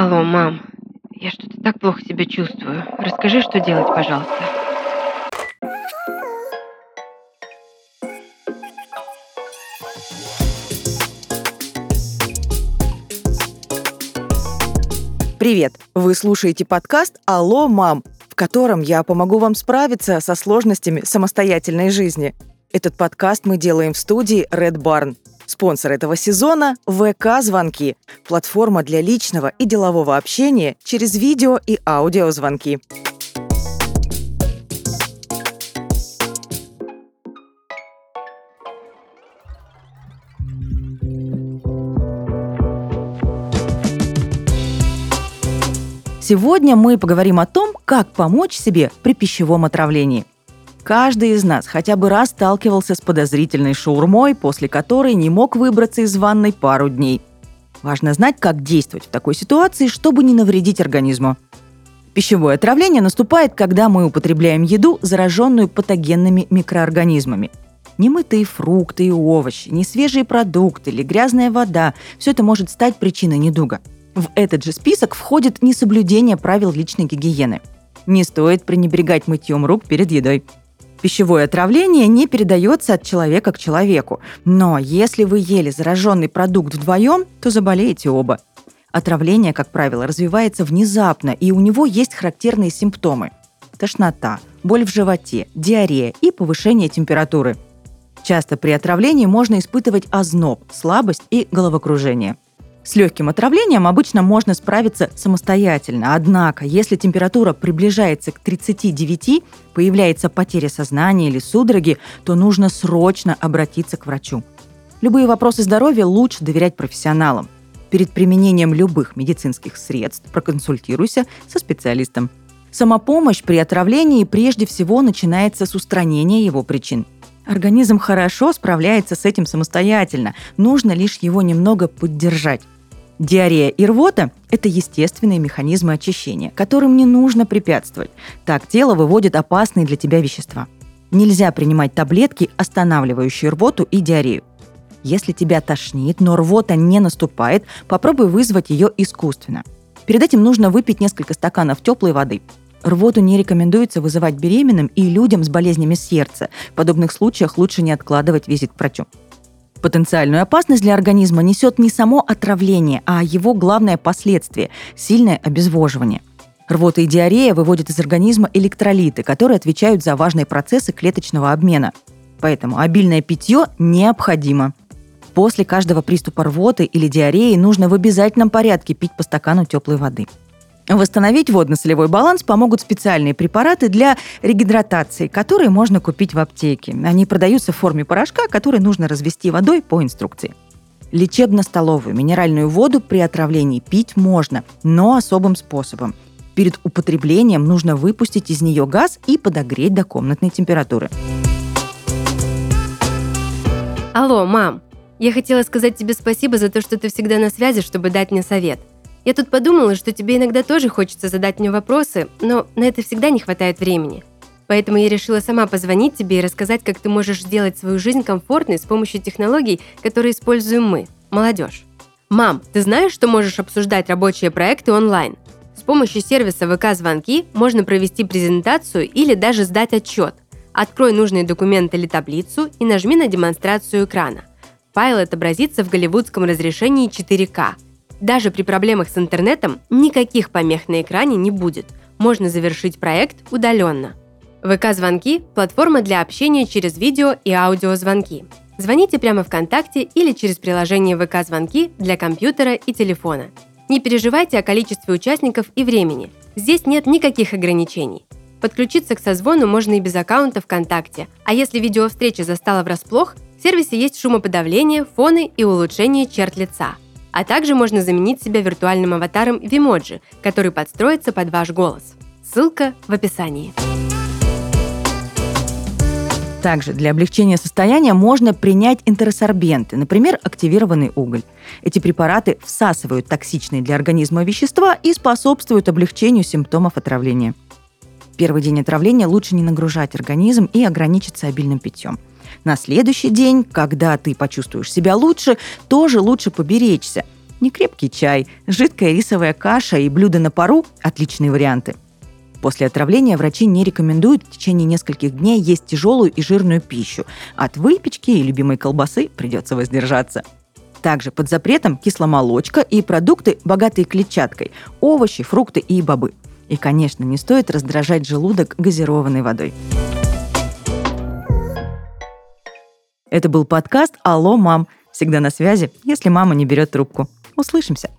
Алло, мам, я что-то так плохо себя чувствую. Расскажи, что делать, пожалуйста. Привет! Вы слушаете подкаст «Алло, мам», в котором я помогу вам справиться со сложностями самостоятельной жизни. Этот подкаст мы делаем в студии Red Barn. Спонсор этого сезона – ВК-звонки – платформа для личного и делового общения через видео и аудиозвонки. Сегодня мы поговорим о том, как помочь себе при пищевом отравлении – Каждый из нас хотя бы раз сталкивался с подозрительной шаурмой, после которой не мог выбраться из ванной пару дней. Важно знать, как действовать в такой ситуации, чтобы не навредить организму. Пищевое отравление наступает, когда мы употребляем еду, зараженную патогенными микроорганизмами. Немытые фрукты и овощи, несвежие продукты или грязная вода – все это может стать причиной недуга. В этот же список входит несоблюдение правил личной гигиены. Не стоит пренебрегать мытьем рук перед едой. Пищевое отравление не передается от человека к человеку. Но если вы ели зараженный продукт вдвоем, то заболеете оба. Отравление, как правило, развивается внезапно, и у него есть характерные симптомы. Тошнота, боль в животе, диарея и повышение температуры. Часто при отравлении можно испытывать озноб, слабость и головокружение – с легким отравлением обычно можно справиться самостоятельно, однако если температура приближается к 39, появляется потеря сознания или судороги, то нужно срочно обратиться к врачу. Любые вопросы здоровья лучше доверять профессионалам. Перед применением любых медицинских средств проконсультируйся со специалистом. Самопомощь при отравлении прежде всего начинается с устранения его причин – Организм хорошо справляется с этим самостоятельно, нужно лишь его немного поддержать. Диарея и рвота – это естественные механизмы очищения, которым не нужно препятствовать. Так тело выводит опасные для тебя вещества. Нельзя принимать таблетки, останавливающие рвоту и диарею. Если тебя тошнит, но рвота не наступает, попробуй вызвать ее искусственно. Перед этим нужно выпить несколько стаканов теплой воды. Рвоту не рекомендуется вызывать беременным и людям с болезнями сердца. В подобных случаях лучше не откладывать визит к врачу. Потенциальную опасность для организма несет не само отравление, а его главное последствие – сильное обезвоживание. Рвота и диарея выводят из организма электролиты, которые отвечают за важные процессы клеточного обмена. Поэтому обильное питье необходимо. После каждого приступа рвоты или диареи нужно в обязательном порядке пить по стакану теплой воды. Восстановить водно-солевой баланс помогут специальные препараты для регидратации, которые можно купить в аптеке. Они продаются в форме порошка, который нужно развести водой по инструкции. Лечебно-столовую минеральную воду при отравлении пить можно, но особым способом. Перед употреблением нужно выпустить из нее газ и подогреть до комнатной температуры. Алло, мам. Я хотела сказать тебе спасибо за то, что ты всегда на связи, чтобы дать мне совет – я тут подумала, что тебе иногда тоже хочется задать мне вопросы, но на это всегда не хватает времени. Поэтому я решила сама позвонить тебе и рассказать, как ты можешь сделать свою жизнь комфортной с помощью технологий, которые используем мы, молодежь. Мам, ты знаешь, что можешь обсуждать рабочие проекты онлайн? С помощью сервиса ВК-звонки можно провести презентацию или даже сдать отчет. Открой нужные документы или таблицу и нажми на демонстрацию экрана. Файл отобразится в голливудском разрешении 4К – даже при проблемах с интернетом никаких помех на экране не будет. Можно завершить проект удаленно. ВК-звонки – платформа для общения через видео и аудиозвонки. Звоните прямо ВКонтакте или через приложение ВК-звонки для компьютера и телефона. Не переживайте о количестве участников и времени. Здесь нет никаких ограничений. Подключиться к созвону можно и без аккаунта ВКонтакте, а если видеовстреча застала врасплох, в сервисе есть шумоподавление, фоны и улучшение черт лица – а также можно заменить себя виртуальным аватаром Vimoji, который подстроится под ваш голос. Ссылка в описании. Также для облегчения состояния можно принять интерсорбенты, например, активированный уголь. Эти препараты всасывают токсичные для организма вещества и способствуют облегчению симптомов отравления. Первый день отравления лучше не нагружать организм и ограничиться обильным питьем. На следующий день, когда ты почувствуешь себя лучше, тоже лучше поберечься. Некрепкий чай, жидкая рисовая каша и блюда на пару – отличные варианты. После отравления врачи не рекомендуют в течение нескольких дней есть тяжелую и жирную пищу. От выпечки и любимой колбасы придется воздержаться. Также под запретом кисломолочка и продукты, богатые клетчаткой, овощи, фрукты и бобы. И, конечно, не стоит раздражать желудок газированной водой. Это был подкаст «Алло, мам». Всегда на связи, если мама не берет трубку. Услышимся.